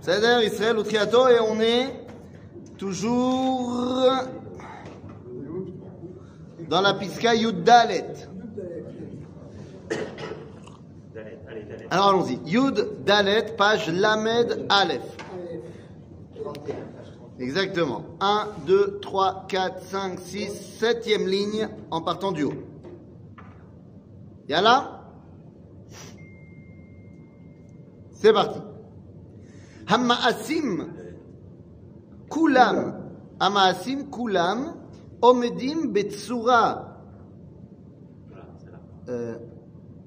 C'est-à-dire Israël ou Triato et on est toujours dans la Piska Yud Dalet. Alors allons-y. Yud Dalet, page Lamed Aleph. Exactement. 1, 2, 3, 4, 5, 6, septième ligne en partant du haut. Yalla C'est parti. Hammaasim kulam. Hammaasim kulam. Omedim betsura. Euh,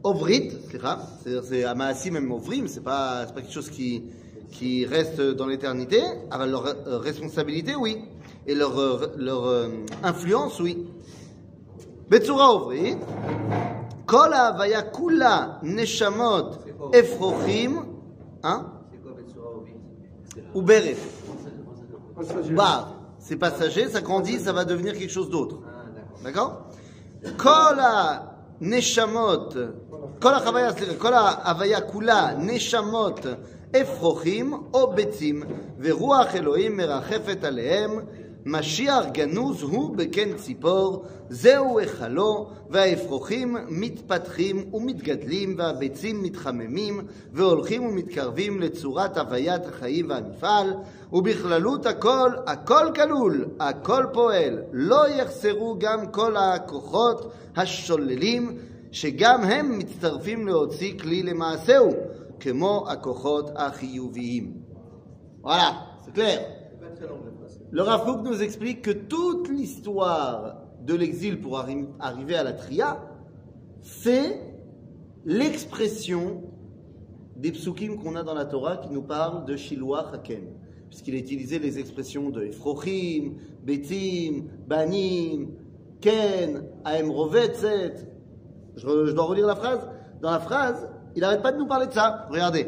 ovrit, c'est-à-dire c'est Amaasim et Ovrim, c'est pas, pas quelque chose qui, reste dans l'éternité, alors leur euh, responsabilité, oui, et leur, euh, leur influence, oui. Betsura Ovrit, Kol Vayakula Neshamot Efrochim. Hein? Ou Beref. Bah, c'est passager, ça grandit, ça va devenir quelque chose d'autre. D'accord? Kol Neshamot. Kol Avaya Kula Neshamot Efrochim Obetim. Veruach Elohim Merachefet Aleem. משיח גנוז הוא בקן ציפור, זהו היכלו, והאפרוחים מתפתחים ומתגדלים, והביצים מתחממים, והולכים ומתקרבים לצורת הוויית החיים והמפעל, ובכללות הכל, הכל כלול, הכל פועל, לא יחסרו גם כל הכוחות השוללים, שגם הם מצטרפים להוציא כלי למעשהו, כמו הכוחות החיוביים. Voilà, c'est clair. Le Rav Kook nous explique que toute l'histoire de l'exil pour arri- arriver à la Tria, c'est l'expression des psukim qu'on a dans la Torah qui nous parlent de Shiloah Haken. Puisqu'il a utilisé les expressions de Efrochim, Betim, Banim, Ken, Aem Rovetzet. Je, je dois relire la phrase? Dans la phrase, il n'arrête pas de nous parler de ça. Regardez.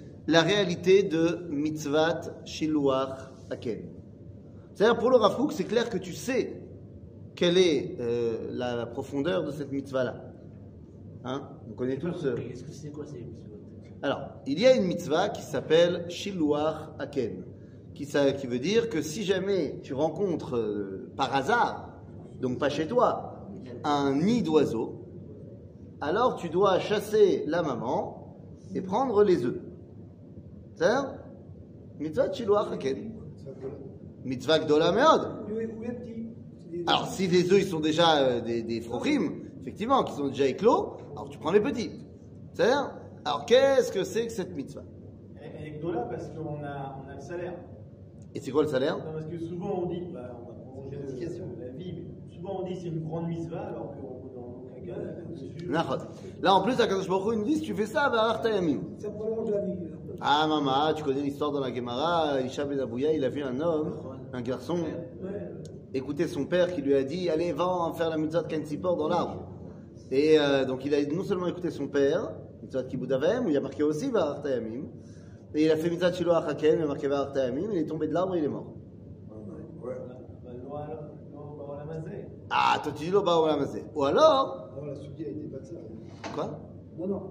la réalité de mitzvat shiluach aken. C'est-à-dire pour le Rav Kook, c'est clair que tu sais quelle est euh, la, la profondeur de cette mitzvah-là. Hein? On connaît tous. euh, que c'est quoi ces mitzvot alors, il y a une mitzvah qui s'appelle Shiluach Aken, qui, ça- qui veut dire que si jamais tu rencontres euh, par hasard, donc pas chez toi, un nid d'oiseaux, alors tu dois chasser la maman et prendre les œufs. Mitzvah Shiluach Aken. Mitzvah Gdola Meod. Alors, si les œufs ils sont déjà euh, des, des frochim, effectivement, qui sont déjà éclos, alors tu prends les petits. C'est-à-dire Alors, qu'est-ce que c'est que cette mitzvah? Elle est Gdola parce qu'on a, on a le salaire. Et c'est quoi le salaire? Non, parce que souvent on dit, bah, on va prolonger le- la vie, mais souvent on dit c'est une grande mitzvah alors que dans aucun cas. Là, en plus, la Kadosh Baruch Hu, il nous dit si tu fais ça, va Yamim. Ça prolonge la vie. Ah, maman, tu connais l'histoire dans la Gemara, Isha Abouya, il a vu un homme, un garçon, écouter son père qui lui a dit Allez, va en faire la mitzvah de Kensipor dans l'arbre. Et euh, donc, il a non seulement écouté son père, mitzvah de Kibud Avem, où il y a marqué aussi va Yamim, et il a fait mitzvah de Shiloh Haken, il a marqué va Yamim, il est tombé de l'arbre et il est mort. La. Ah, toi tu dis le Baolam Hazeh. Ou alors, Non, la soudie, elle n'était pas de ça. quoi? Non, non.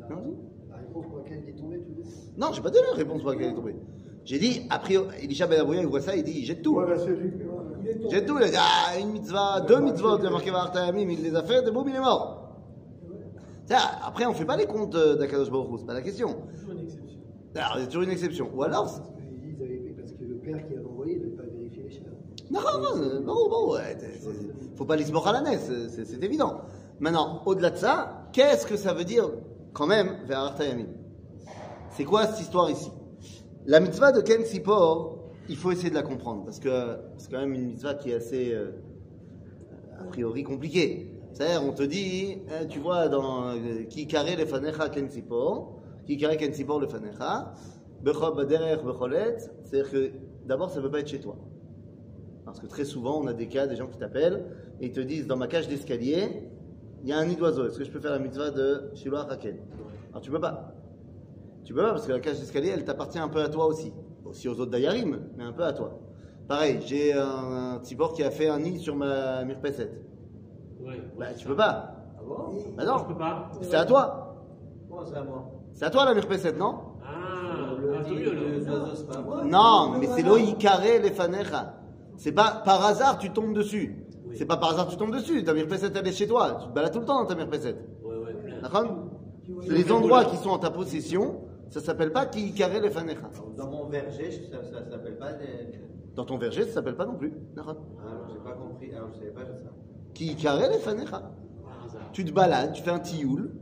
La, Non, dis. la réponse pour laquelle il est tombé, tu dis Non, j'ai pas donné la réponse pour laquelle il est tombé. J'ai dit, a priori, Elisha Ben Abouya, il voit ça, il dit, il jette tout. Voilà, c'est lui. Jette tout, il a dit, ah, une mitzvah, deux mitzvot, il a marqué Vartayamim, il les a fait, et boum, il est mort. Ça, après, on fait pas les comptes euh, d'Akadosh Baruch c'est pas la question. Toujours une exception. Alors, a toujours une exception. Ou alors, Parce que le père qui avait envoyé, n'avait pas vérifié les non, non, non, bon, c'est- c'est- faut pas l'ismor à la naisse, c'est- c'est c'est évident. Maintenant, au-delà de ça, qu'est-ce que ça veut dire, quand même, Vartayamim C'est quoi cette histoire ici? La mitzvah de Ken Sipor, il faut essayer de la comprendre, parce que c'est quand même une mitzvah qui est assez, euh, a priori, compliquée. C'est-à-dire, on te dit, hein, tu vois, dans euh, Ki kare lefanecha ken tzipor, Ki kare ken bechol baderech becholet, c'est-à-dire que d'abord, ça ne peut pas être chez toi. Parce que très souvent, on a des cas, des gens qui t'appellent et ils te disent, dans ma cage d'escalier, il y a un nid d'oiseau, est-ce que je peux faire la mitzvah de Shiloh Haken? Alors tu peux pas. Tu peux pas parce que la cage d'escalier, elle t'appartient un peu à toi aussi. Aussi aux autres dayarim, mais un peu à toi. Pareil, j'ai un, un Tibor qui a fait un nid sur ma mirpesset. Ouais. Bah, tu peux pas. Ah bon Bah non, Je peux pas. c'est à toi. Comment ça, moi C'est à toi la mirpesset, non Ah, Le ah, les oiseaux, c'est pas moi. Non, mais c'est l'oi carré les fanecha. C'est pas par hasard tu tombes dessus. Oui. C'est pas par hasard tu tombes dessus. Ta mirpesset elle est chez toi. Tu te balades tout le temps dans ta mirpesset. Ouais, ouais. D'accord Les endroits qui sont en ta possession, ça s'appelle pas qui carré les fanecha. Dans mon verger, ça, ça s'appelle pas des. Dans ton verger, ça s'appelle pas non plus. Ah, alors j'ai pas compris. Alors je savais pas ça. Qui carré les fanecha. Tu te balades, tu fais un tioul.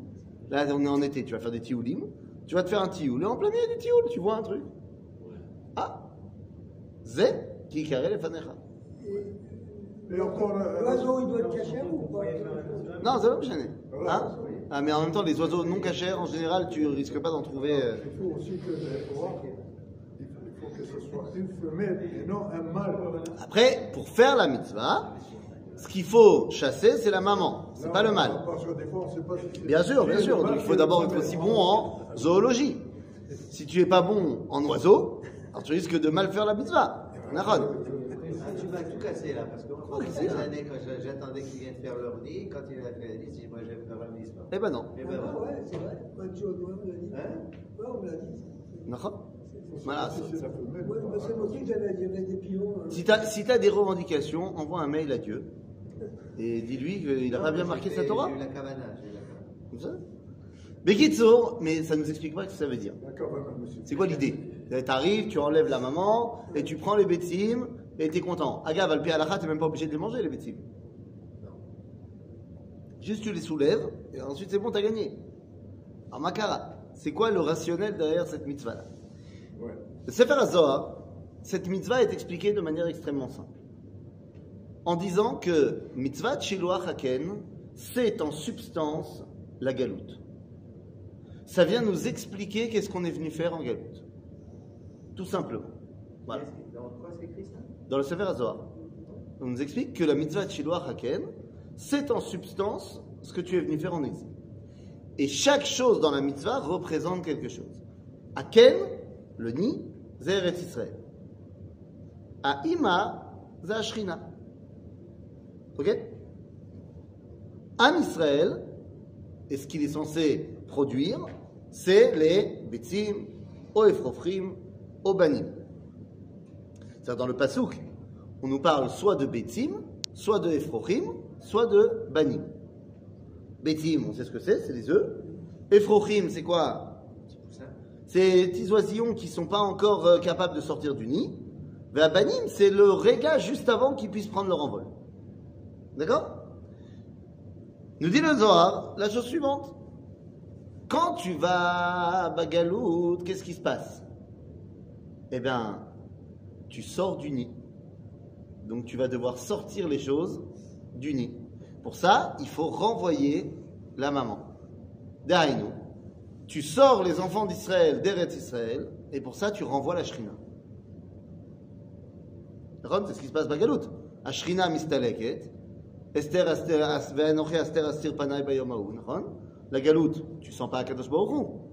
Là, on est en été, tu vas faire des tioulim. Tu vas te faire un tioul. Et en plein milieu du tioul, tu vois un truc. Ouais. Ah Zé qui carré les fanecha. Et encore, euh, L'oiseau, il doit être caché ou pas? Non, ça va me gêner. Hein ah, mais en même temps, les oiseaux non cachés, en général, tu risques pas d'en trouver. euh, il faut aussi que il faut que ce soit une femelle et non un mâle. Après, pour faire la mitzvah, ce qu'il faut chasser, c'est la maman, c'est pas le mâle. Bien sûr, bien sûr. Donc, il faut d'abord être aussi bon en zoologie. Si tu es pas bon en oiseau, alors tu risques de mal faire la mitzvah. Ah, cassé là, parce que des années, quand je- j'attendais qu'ils viennent faire leur nid, quand il a fait le nid, si moi je vais faire un nid. Eh ben non. Eh Ah ben, voilà. ouais, c'est vrai. Joe, ouais, on me l'a dit. Hein? Ouais, on me l'a dit. Faut Voilà. si moi que tu as, si t'as des revendications, envoie un mail à Dieu et dis-lui qu'il a pas bien marqué sa Torah. J'ai eu la. Comme ça? Mais Kitsour, mais ça nous explique pas ce que ça veut dire. D'accord. C'est quoi l'idée? T'arrives, tu enlèves la maman, et tu prends les bétim, et t'es content. Agav, al halakha, t'es même pas obligé de les manger, les bétim. Juste tu les soulèves, et ensuite c'est bon, t'as gagné. Alors, Makara, c'est quoi le rationnel derrière cette mitzvah-là Ouais. Le Sefer HaZohar, cette mitzvah est expliquée de manière extrêmement simple. En disant que mitzvah Shiloach Haken, c'est en substance la galoute. Ça vient nous expliquer qu'est-ce qu'on est venu faire en galoute. Tout simplement. Voilà. Dans quoi c'est écrit ça Dans le Sefer HaZohar, on nous explique que la mitzvah de Shiloach Haken, c'est en substance ce que tu es venu faire en exil. Et chaque chose dans la mitzvah représente quelque chose. Haken, le nid, Eretz Israël. Aima, c'est Ashrina. Ok? Am Israël, et ce qu'il est censé produire, c'est les Betzim, O Efrofrim, O Banim. C'est-à-dire dans le Passouk, on nous parle soit de Betzim, soit de Ephrochim, soit de Banim. Betzim, on sait ce que c'est, c'est les œufs. Ephrochim, c'est quoi? C'est les petits oisillons qui ne sont pas encore euh, capables de sortir du nid. Vers Banim, c'est le réga juste avant qu'ils puissent prendre leur envol. D'accord? Nous dit le Zohar la chose suivante. Quand tu vas à Bagalout, qu'est-ce qui se passe? Eh bien, tu sors du nid. Donc tu vas devoir sortir les choses du nid. Pour ça, il faut renvoyer la maman. Daïno. Tu sors les enfants d'Israël d'Eretz Israël, et pour ça, tu renvoies la Shrina. C'est ce qui se passe Bagalout. Ashrina mistaleket. Esther astir astir astir panay La galoute, tu sens pas Akadosh Baruch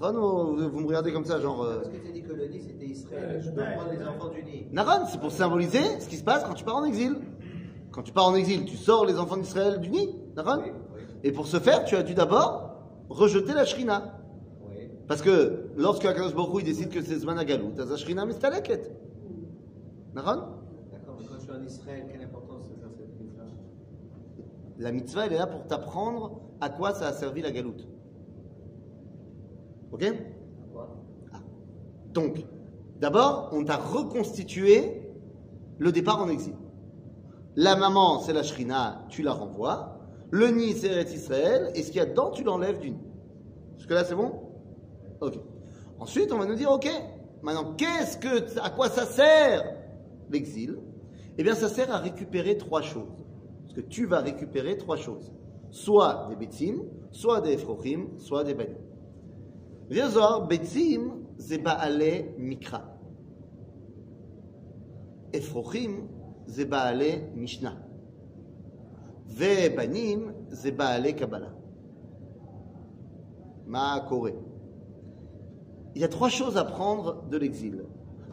Naron, vous me regardez comme ça, genre. Euh, Parce que tu as dit colonie, c'était Israël. Je peux prendre les enfants du Nil. Naron, c'est pour symboliser ce qui se passe quand tu pars en exil. Quand tu pars en exil, tu sors les enfants d'Israël du nid. Naron. Oui, oui. Et pour ce faire, tu as dû d'abord rejeter la Shrina. Oui. Parce que lorsque Akadosh Baruch décide que c'est Zman Agalou, t'as la Shrina Mestaleket. Naron D'accord, mais quand tu es en Israël, quelle importance ça cette mitzvah? La mitzvah, elle est là pour t'apprendre à quoi ça a servi la galoute. Ok? Quoi Donc, d'abord, on t'a reconstitué le départ en exil. La maman, c'est la Shrina, tu la renvoies. Le nid, c'est Eretz Israël. Et ce qu'il y a dedans, tu l'enlèves du nid. Jusque-là, c'est bon? Ok. Ensuite, on va nous dire, ok, maintenant, qu'est-ce que, à quoi ça sert l'exil? Eh bien, ça sert à récupérer trois choses. Parce que tu vas récupérer trois choses. Soit des betzim, soit des efrochim, soit des banim. Viens voir, betzim, c'est ba'ale mikra. Efrochim, c'est ba'ale mishnah. ובנים זה בעלי קבלה. מה קורה? Il y a trois choses à prendre de l'exil.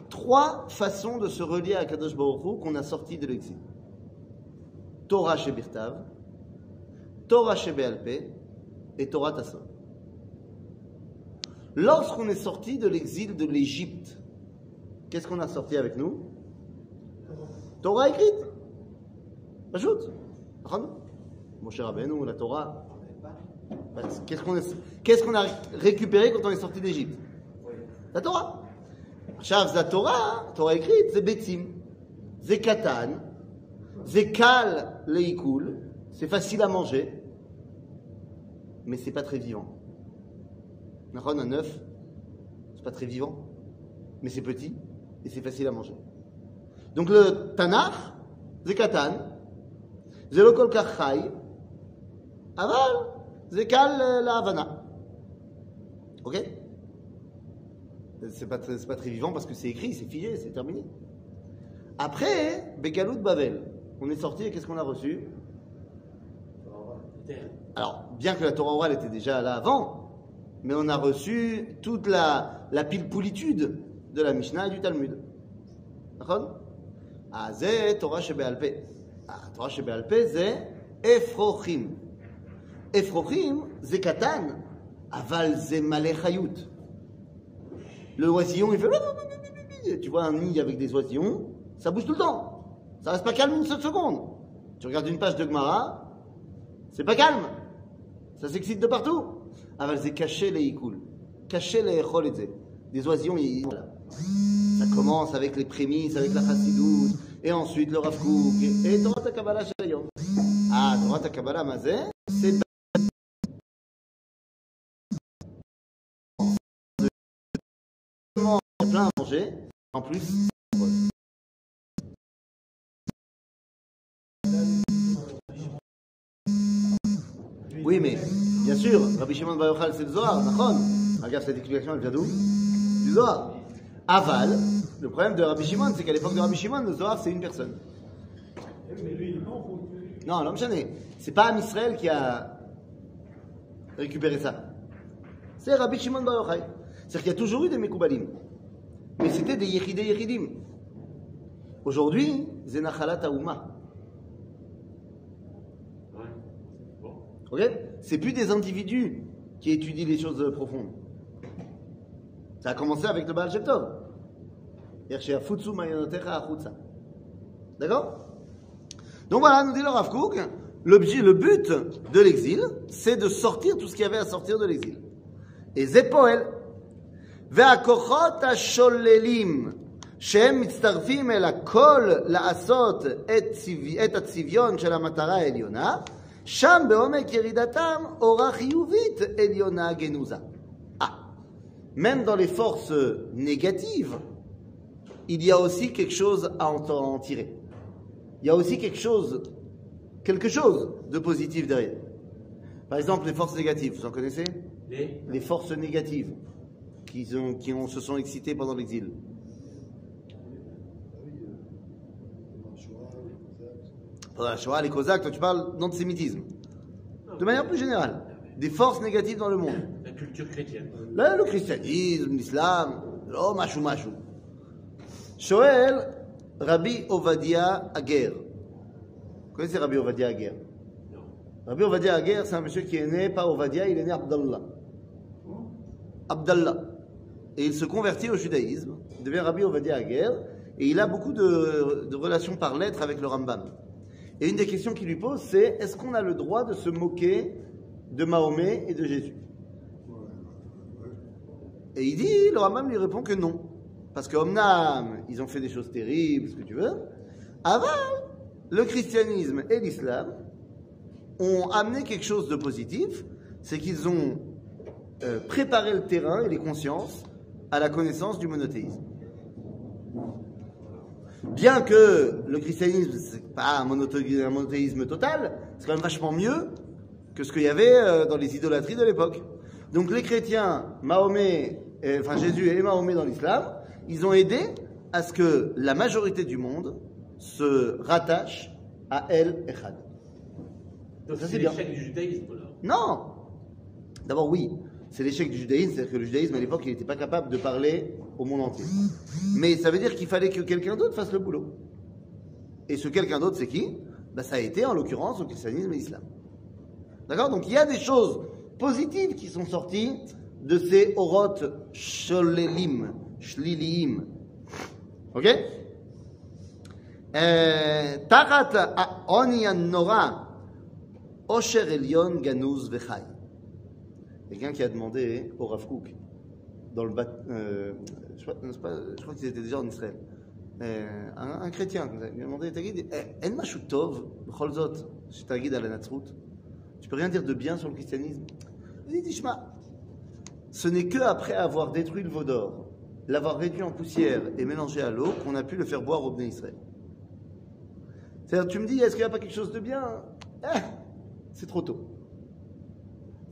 Trois façons de se relier à Kadosh Baruch Hu qu'on a sorti de l'exil. Torah chez Birtav, Torah chez Be'alpé et Torah Tasson. Lorsqu'on est sorti de l'exil de l'Égypte, qu'est-ce qu'on a sorti avec nous? Torah écrite. Ajoute. Mon cher Abenou, la Torah. Qu'est-ce qu'on a récupéré quand on est sorti d'Égypte? La Torah. Chav, la Torah, hein. Torah écrite, c'est Bétim, c'est Katan, c'est Kal, c'est facile à manger, mais c'est pas très vivant. Un œuf, c'est pas très vivant, mais c'est petit et c'est facile à manger. Donc le Tanakh, c'est Katan, c'est Aval, c'est Kal la Havana. Ok? C'est pas, très, pas très vivant parce que c'est écrit, c'est figé, c'est terminé. Après, Bekalout Babel, on est sorti et qu'est-ce qu'on a reçu? Alors, bien que la Torah orale était déjà là avant, mais on a reçu toute la, la pilpoulitude de la Mishnah et du Talmud. Ah, c'est Torah Shebe'alpe. Ah, Torah c'est Efrochim. Efrochim, c'est. Aval, c'est Malé Chayut. Le oisillon, il fait. Tu vois un nid avec des oisillons, ça bouge tout le temps. Ça reste pas calme une seule seconde. Tu regardes une page de Gemara, c'est pas calme. Ça s'excite de partout. Caché les ikoul. Caché les echol et zé. Des oisillons, ils. voilà. Ça commence avec les prémices, avec la chassidoute, et ensuite le Rav Kook, et Torah Kabbalah Shayom. Ah, Torah Kabbalah Mazé, c'est plein à manger. En plus, oui, mais bien sûr, Rabbi Shimon Bar Yochai, c'est le Zohar. Regarde cette explication, elle vient d'où Du Zohar. Aval, le problème de Rabbi Shimon, c'est qu'à l'époque de Rabbi Shimon, le Zohar, c'est une personne. Non, l'homme chané. C'est pas Am Israël qui a récupéré ça. C'est Rabbi Shimon Bar Yochai. C'est-à-dire qu'il y a toujours eu des Mekoubalim. Mais c'était des Yechidé Yechidim. Aujourd'hui, c'est Nachalat Aouma. Bon. Ok C'est plus des individus qui étudient les choses profondes. Ça a commencé avec le Baal Shem Tov. C'est-à-dire chez Afutsu Mayonotecha Achutsa. D'accord Donc voilà, nous dit le Rav Kook, l'objet, le but de l'exil, c'est de sortir tout ce qu'il y avait à sortir de l'exil. Et Zepoel, והכוחות השוללים שהם מצטרפים אל הכל לעשות את, צבע, את הצביון של המטרה העליונה, Sham beomek yeridatam aura chiyuvit eliona genuza. Ah, même dans les forces négatives, il y a aussi quelque chose à en tirer. Il y a aussi quelque chose, de positif derrière. Par exemple, les forces négatives, vous en connaissez? Les, forces négatives qui, ont, qui ont, se sont excitées pendant l'exil. Pendant la Shoah, les Cosaques, toi tu parles d'antisémitisme. De manière plus générale, des forces négatives dans le monde. la culture chrétienne. Là, le christianisme, l'islam, oh, machou, machou. Shoel, Rabbi Ovadia Aguer. Vous connaissez Rabbi Ovadia Aguer Non. Rabbi Ovadia Aguer, c'est un monsieur qui est né, pas Ovadia, il est né Abdallah. Abdallah. Et il se convertit au judaïsme, devient Rabbi Ovadia Aguer, et il a beaucoup de, de relations par lettres avec le Rambam. Et une des questions qu'il lui pose, c'est est-ce qu'on a le droit de se moquer de Mahomet et de Jésus? Et il dit, le Rambam lui répond que non. Parce que Omnam, ils ont fait des choses terribles, ce que tu veux. Avant, le christianisme et l'islam ont amené quelque chose de positif, c'est qu'ils ont euh, préparé le terrain et les consciences à la connaissance du monothéisme. Bien que le christianisme, c'est pas un, monothéisme, un monothéisme total, c'est quand même vachement mieux que ce qu'il y avait euh, dans les idolâtries de l'époque. Donc les chrétiens, Mahomet, et- enfin Jésus et Mahomet dans l'islam, ils ont aidé à ce que la majorité du monde se rattache à El Echad. Donc Ça, c'est l'échec du judaïsme, là. Non D'abord, oui, c'est l'échec du judaïsme, c'est-à-dire que le judaïsme à l'époque, il n'était pas capable de parler au monde entier. Mais ça veut dire qu'il fallait que quelqu'un d'autre fasse le boulot. Et ce quelqu'un d'autre, c'est qui? Bah, Ça a été, en l'occurrence, le christianisme et l'islam. D'accord? Donc il y a des choses positives qui sont sorties de ces orot sholelim, shliliim. Ok? Osher Elion Ganouz Vechai. Quelqu'un qui a demandé au Rav Kook, dans le euh, je, crois, pas- je crois qu'ils étaient déjà en Israël, euh, un, un chrétien, il a demandé, Tagid, eh, Tov, Zot, Tagid à la Natsrut, tu peux rien dire de bien sur le christianisme? Il dit, ce n'est que après avoir détruit le veau d'or, l'avoir réduit en poussière et mélangé à l'eau, qu'on a pu le faire boire au Bnei Israël. C'est-à-dire, tu me dis, est-ce qu'il n'y a pas quelque chose de bien Eh, c'est trop tôt.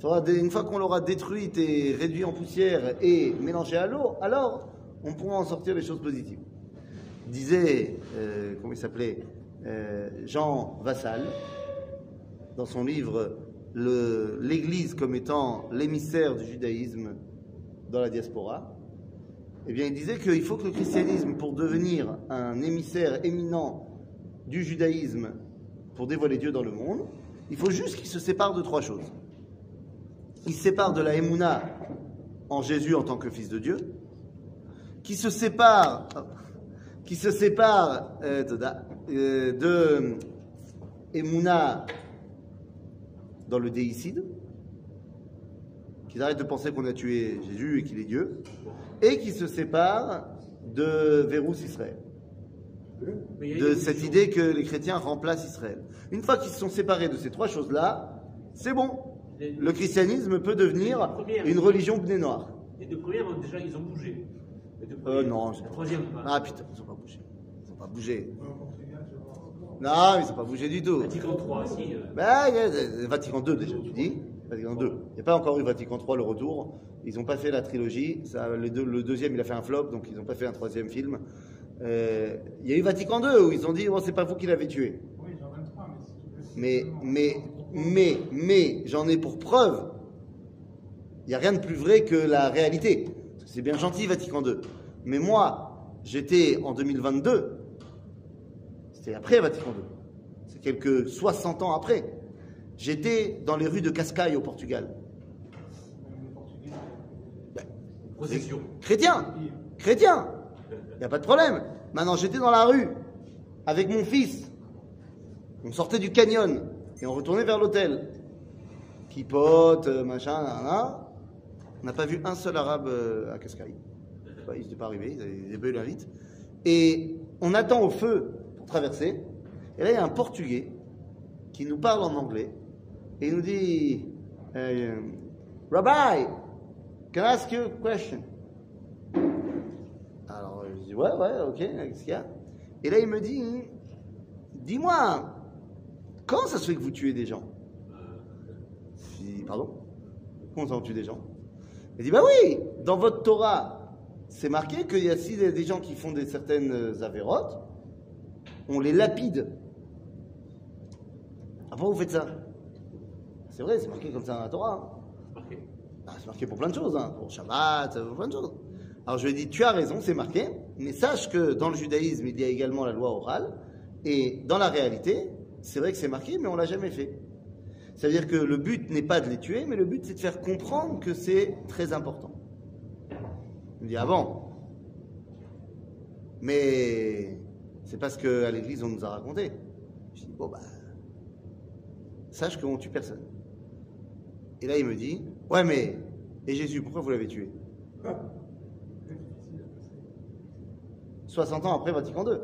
Une fois qu'on l'aura détruite et réduit en poussière et mélangé à l'eau, alors on pourra en sortir les choses positives. Disait, euh, comment il s'appelait Euh, Jean Vassal, dans son livre L'Église comme étant l'émissaire du judaïsme dans la diaspora. Eh bien, il disait qu'il faut que le christianisme, pour devenir un émissaire éminent du judaïsme pour dévoiler Dieu dans le monde, il faut juste qu'il se sépare de trois choses. Il se sépare de la Emouna en Jésus en tant que fils de Dieu, qui se sépare, qui se sépare euh, euh, de Emouna dans le déicide, qu'il arrête de penser qu'on a tué Jésus et qu'il est Dieu, et qui se sépare de Vérous Israël de cette idée que les chrétiens remplacent Israël. Une fois qu'ils se sont séparés de ces trois choses-là, c'est bon. Le christianisme peut devenir une religion bné noire. Les deux premières, déjà, ils ont bougé. Les deux Euh, non, La troisième, pas. Ah putain, ils n'ont pas bougé. Ils n'ont pas bougé. Non, ils n'ont pas bougé du tout. Vatican III, si. euh, Bah, il y a Vatican II déjà, tu dis. Vatican II. Il n'y a pas encore eu Vatican III, le retour. Ils n'ont pas fait la trilogie. Ça, le, deux- le deuxième, il a fait un flop, donc ils n'ont pas fait un troisième film. Euh, il y a eu Vatican II où ils ont dit, bon, c'est pas vous qui l'avez tué. Mais, mais, mais, mais, j'en ai pour preuve. Il n'y a rien de plus vrai que la réalité. C'est bien gentil, Vatican II. Mais moi, j'étais en 2022. C'était après Vatican II. C'est quelques 60 ans après. J'étais dans les rues de Cascais au Portugal. Chrétien Chrétien Il n'y a pas de problème. Maintenant, j'étais dans la rue avec mon fils. On sortait du canyon et on retournait vers l'hôtel. Kipote, euh, machin, nan. On n'a pas vu un seul arabe euh, à Cascais. Enfin, Ils n'étaient pas arrivés, ils avaient- ils avaient pas eu l'invite. Et on attend au feu pour traverser. Et là, il y a un Portugais qui nous parle en anglais et il nous dit euh, Rabbi, can I ask you a question? Alors, je dis, ouais, ouais, ok, qu'est-ce qu'il y a? Et là, il me dit, dis-moi, comment ça se fait que vous tuez des gens? Je dis, pardon? Comment ça, on tue des gens? Il dit, bah oui, dans votre Torah, c'est marqué qu'il y a si des gens qui font des certaines avérotes, on les lapide. Ah, pourquoi vous faites ça? C'est vrai, c'est marqué comme ça dans la Torah. hein. Marqué. Ah, c'est marqué pour plein de choses, hein, pour Shabbat, euh, pour plein de choses. Alors je lui ai dit, tu as raison, c'est marqué, mais sache que dans le judaïsme, il y a également la loi orale, et dans la réalité, c'est vrai que c'est marqué, mais on l'a jamais fait. Ça veut dire que le but n'est pas de les tuer, mais le but c'est de faire comprendre que c'est très important. Il me dit, ah bon? Mais c'est parce qu'à l'église, on nous a raconté. Je dis, bon bah, sache qu'on tue personne. Et là, il me dit Ouais, mais. Et Jésus, pourquoi vous l'avez tué? 60 ans après Vatican II.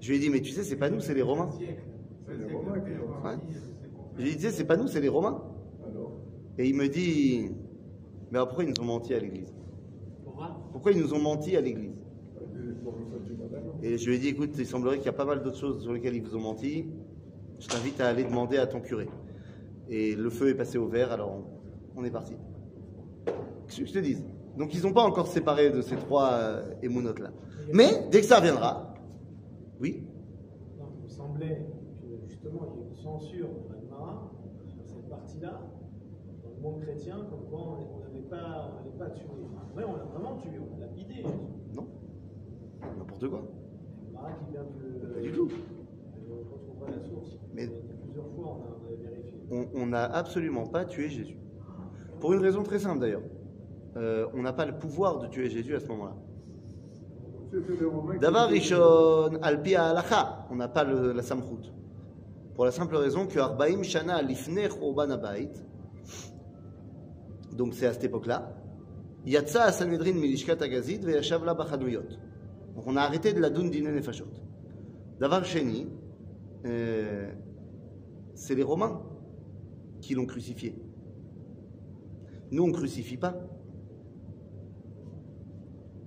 Je lui ai dit Mais tu sais, c'est pas nous, c'est les Romains. C'est les Romains qui l'ont Ouais. Je lui ai dit Tu sais, c'est pas nous, c'est les Romains. Alors, Et il me dit Mais pourquoi ils nous ont menti à l'église? Pourquoi? Pourquoi ils nous ont menti à l'église? Vas d'accord. Et je lui ai dit, écoute, il semblerait qu'il y a pas mal d'autres choses sur lesquelles ils vous ont menti. Je t'invite à aller demander à ton curé. Et le feu est passé au vert, alors on, on est parti. Qu'est-ce que je te dis Donc ils n'ont pas encore séparé de ces trois euh, émounotes-là. Mais dès que ça reviendra, oui, Non, il me semblait que justement il y a une censure dans la Gemara sur cette partie-là, dans le monde chrétien, comme quoi on n'avait pas, on pas tuer. Après, on l'a vraiment tué, on l'a lapidé. non, n'importe quoi. La Gemara qui vient de. Pas du tout. On retrouvera la source. Mais- plusieurs fois, on a, on a vérifié. On- On n'a absolument pas tué Jésus. Pour une raison très simple d'ailleurs. Euh, on n'a pas le pouvoir de tuer Jésus à ce moment-là. Davar Rishon, Alpi Halacha, on n'a pas le- la Samchut. Pour la simple raison que Arbaim Shana Lifnei Churban Habayit, donc c'est à cette époque-là, Yatsa Sanhedrin Milishkat Agazid Veyashav La Bachanuyot. Donc on a arrêté de la Dun Dine Nefashot. Davar Sheni, euh, c'est les Romains qui l'ont crucifié. Nous, on ne crucifie pas.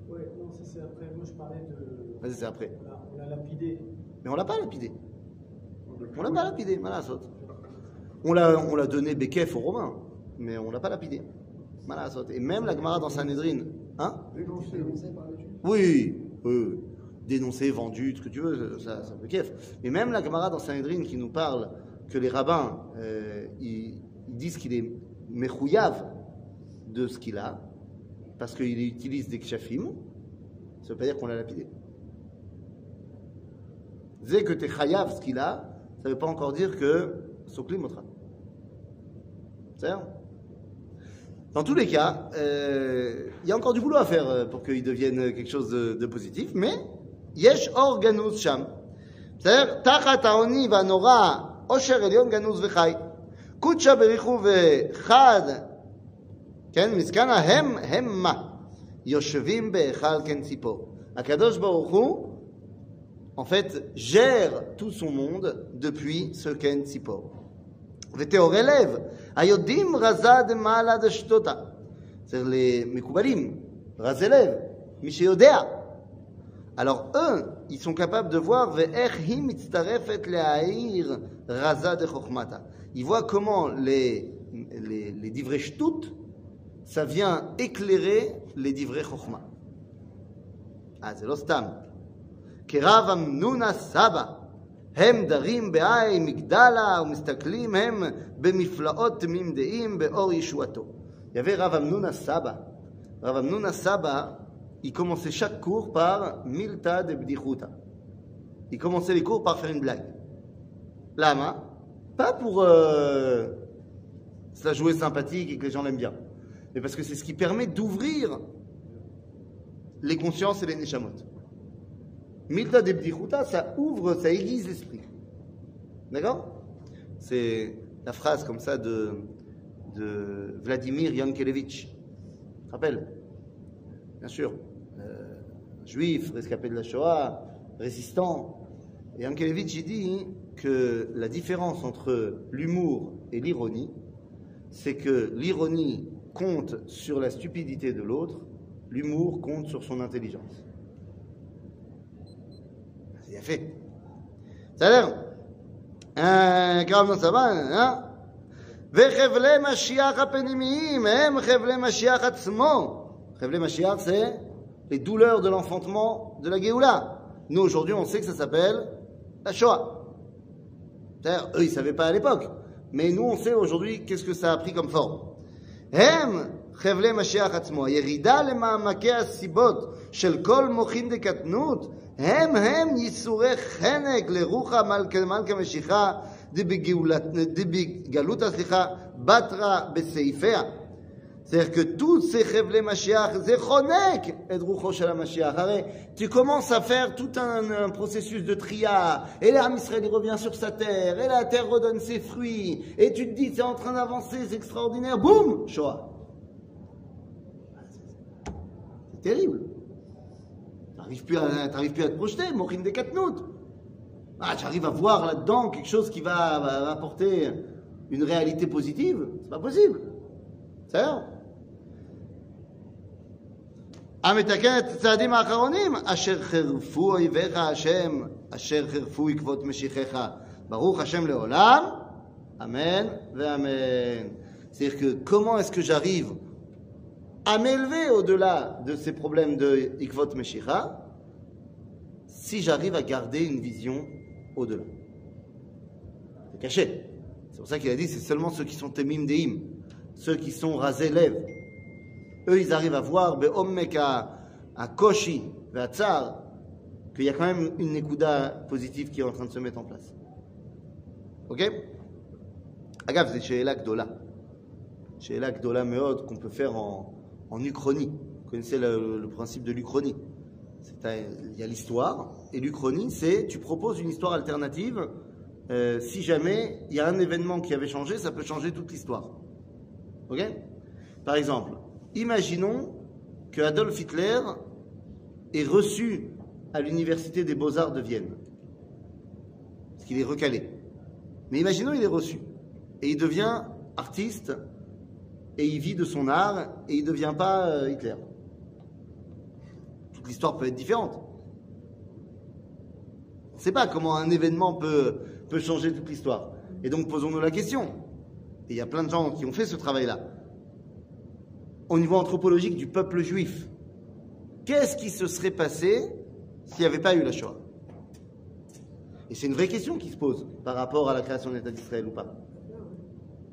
Ouais, non, ça c'est après. Moi je parlais de. Vas-y, c'est après. On l'a- on l'a lapidé. Mais on l'a pas lapidé. On l'a pas lapidé, saute. On l'a, on l'a donné Bekef aux Romains, mais on l'a pas lapidé. Saute. Et même la Gemara dans Sanhedrin, hein? Dénoncé. Oui, oui, dénoncé, vendu, tout ce que tu veux, ça, ça Bekef. Mais même la Gemara dans Sanhedrin qui nous parle que les rabbins, euh, ils, ils disent qu'il est mechouyav de ce qu'il a, parce qu'il utilise des kshafim, ça veut pas dire qu'on l'a lapidé. Dès que tu es chayav ce qu'il a, ça ne veut pas encore dire que Sokli motra. C'est Dans tous les cas, euh, il y a encore du boulot à faire euh, pour qu'il devienne quelque chose de, de positif, mais yesh or ganuz sham. C'est-à-dire, tachat העוני והנורא, עושר עליון גנוז וחי. קודשא בריחו וחד, כן, מסכנה הם, הם מה? יושבים בהיכל כן ציפור. הקדוש ברוך הוא, en fait, gère tout son monde depuis ce Ken Tzipor. וטהורי לב, היודעים רזה דמעלה דשתותא. c'est les מקובלים, רזי לב, מי שיודע. Alors eux, ils sont capables de voir ואיך היא מצטרפת להעיר רזה דחוכמתה. Ils voient comment les, les, les divrei shtut, ça vient éclairer les divrei chokhma. Ah, c'est לא סתם. כרב אמנון הסבא, הם דרים בעין מגדלה ומסתכלים הם במפלאות תמים דעים באור ישועתו. Il y avait Rav Amnoun Saba. Rav Amnoun Saba, il commençait chaque cours par Milta de Bdichuta. Il commençait les cours par faire une blague. Lama, pas pour euh, ça jouer sympathique et que les gens l'aiment bien, mais parce que c'est ce qui permet d'ouvrir les consciences et les neshamot. Milta de Bdichuta, ça ouvre, ça aiguise l'esprit. D'accord? C'est la phrase comme ça de, de Vladimir Yankelevitch. Rappelles? Bien sûr. Euh, juif, rescapé de la Shoah, résistant. Et Yankelevitch, dit que la différence entre l'humour et l'ironie, c'est que l'ironie compte sur la stupidité de l'autre, l'humour compte sur son intelligence. C'est bien fait. Ça a l'air. Un grave dans sa main, hein? וחבלי משיח הפנימיים הם חבלי משיח עצמו. חבלי משיח, c'est les douleurs de l'enfantement de la Géoula. Nous, aujourd'hui, on sait que ça s'appelle la Shoah. C'est-à-dire, eux, ils ne savaient pas à l'époque. Mais nous, on sait aujourd'hui qu'est-ce que ça a pris comme forme. הם חבלי משיח עצמו. הירידה למעמקי הסיבות של כל מוחין דקטנות הם הם ייסורי חנק לרוחה מלכה מלכה משיחה דבגאולת- דבגלותא, סליחה, בתרא בסעיפיה. C'est-à-dire que tous ces חבלי משיח, זה חונק את רוחו של המשיח. הרי tu commences à faire tout un, un processus de tria, et l'âme Israël il revient sur sa terre, et la terre redonne ses fruits, et tu te dis c'est en train d'avancer, c'est extraordinaire, boum, Shoah. C'est terrible. T'arrives plus, à- t'arrives plus à te projeter, Morin des Katnout. Ah, j'arrive à voir là-dedans quelque chose qui va, va- va apporter une réalité positive. C'est pas possible. C'est ça המתקן את הצעדים האחרונים, אשר חירפו אויביך השם, אשר חירפו עקבות משיחיך. ברוך השם לעולם, Amen et Amen. C'est-à-dire que comment est-ce que j'arrive à m'élever au-delà de ces problèmes de Ikvot Meshicha si j'arrive à garder une vision au-delà. C'est caché. C'est pour ça qu'il a dit c'est seulement ceux qui sont Temim Deim, ceux qui sont rasés lèvres. Eux, ils arrivent à voir Be'ommeka, à Koshi, à qu'il y a quand même une Nekuda positive qui est en train de se mettre en place. Ok? Agave, c'est chez Elak Dola. Chez Elak Dola Meod, qu'on peut faire en, en uchronie. Vous connaissez le, principe de l'uchronie Il y a l'histoire, et l'uchronie, c'est tu proposes une histoire alternative. euh, si jamais il y a un événement qui avait changé, ça peut changer toute l'histoire. Ok? Par exemple, imaginons que Adolf Hitler est reçu à l'université des beaux-arts de Vienne. Parce qu'il est recalé. Mais imaginons il est reçu. Et il devient artiste, et il vit de son art, et il ne devient pas euh, Hitler. Toute l'histoire peut être différente. On ne sait pas comment un événement peut, peut changer toute l'histoire. Et donc posons-nous la question. Et il y a plein de gens qui ont fait ce travail-là. Au niveau anthropologique du peuple juif, qu'est-ce qui se serait passé s'il n'y avait pas eu la Shoah? Et c'est une vraie question qui se pose par rapport à la création de l'État d'Israël ou pas.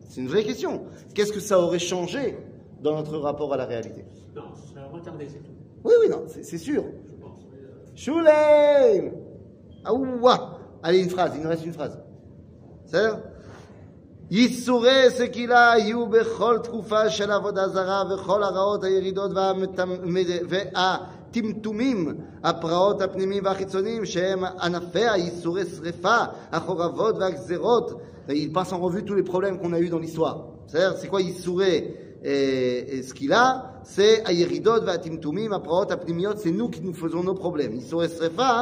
C'est une vraie question. Qu'est-ce que ça aurait changé dans notre rapport à la réalité Non, ça a retardé, c'est tout, Oui, oui, non, c'est c'est sûr. je pense. Mais, euh, Shulem Aouwa Allez, une phrase, il nous reste une phrase. C'est ייסורי סקילה היו בכל תקופה של עבודה זרה וכל הרעות, הירידות והמטמ- והטמטומים, הפרעות הפנימיים והחיצוניים שהם ענפיה, ייסורי שרפה, החורבות והגזרות. Il passe en revue tous les problèmes qu'on a eu dans l'histoire. C'est-à-dire, c'est quoi ייסורי et, et סקילה? C'est הירידות והטמטומים, הפרעות הפנימיות, c'est nous qui nous faisons nos problèmes. ייסורי שרפה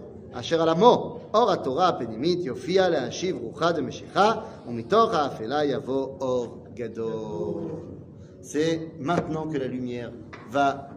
אשר על עמו אור התורה הפנימית יופיע להשיב רוחה דמשיכה ומתוך האפלה יבוא אור גדול. C'est maintenant que la lumière va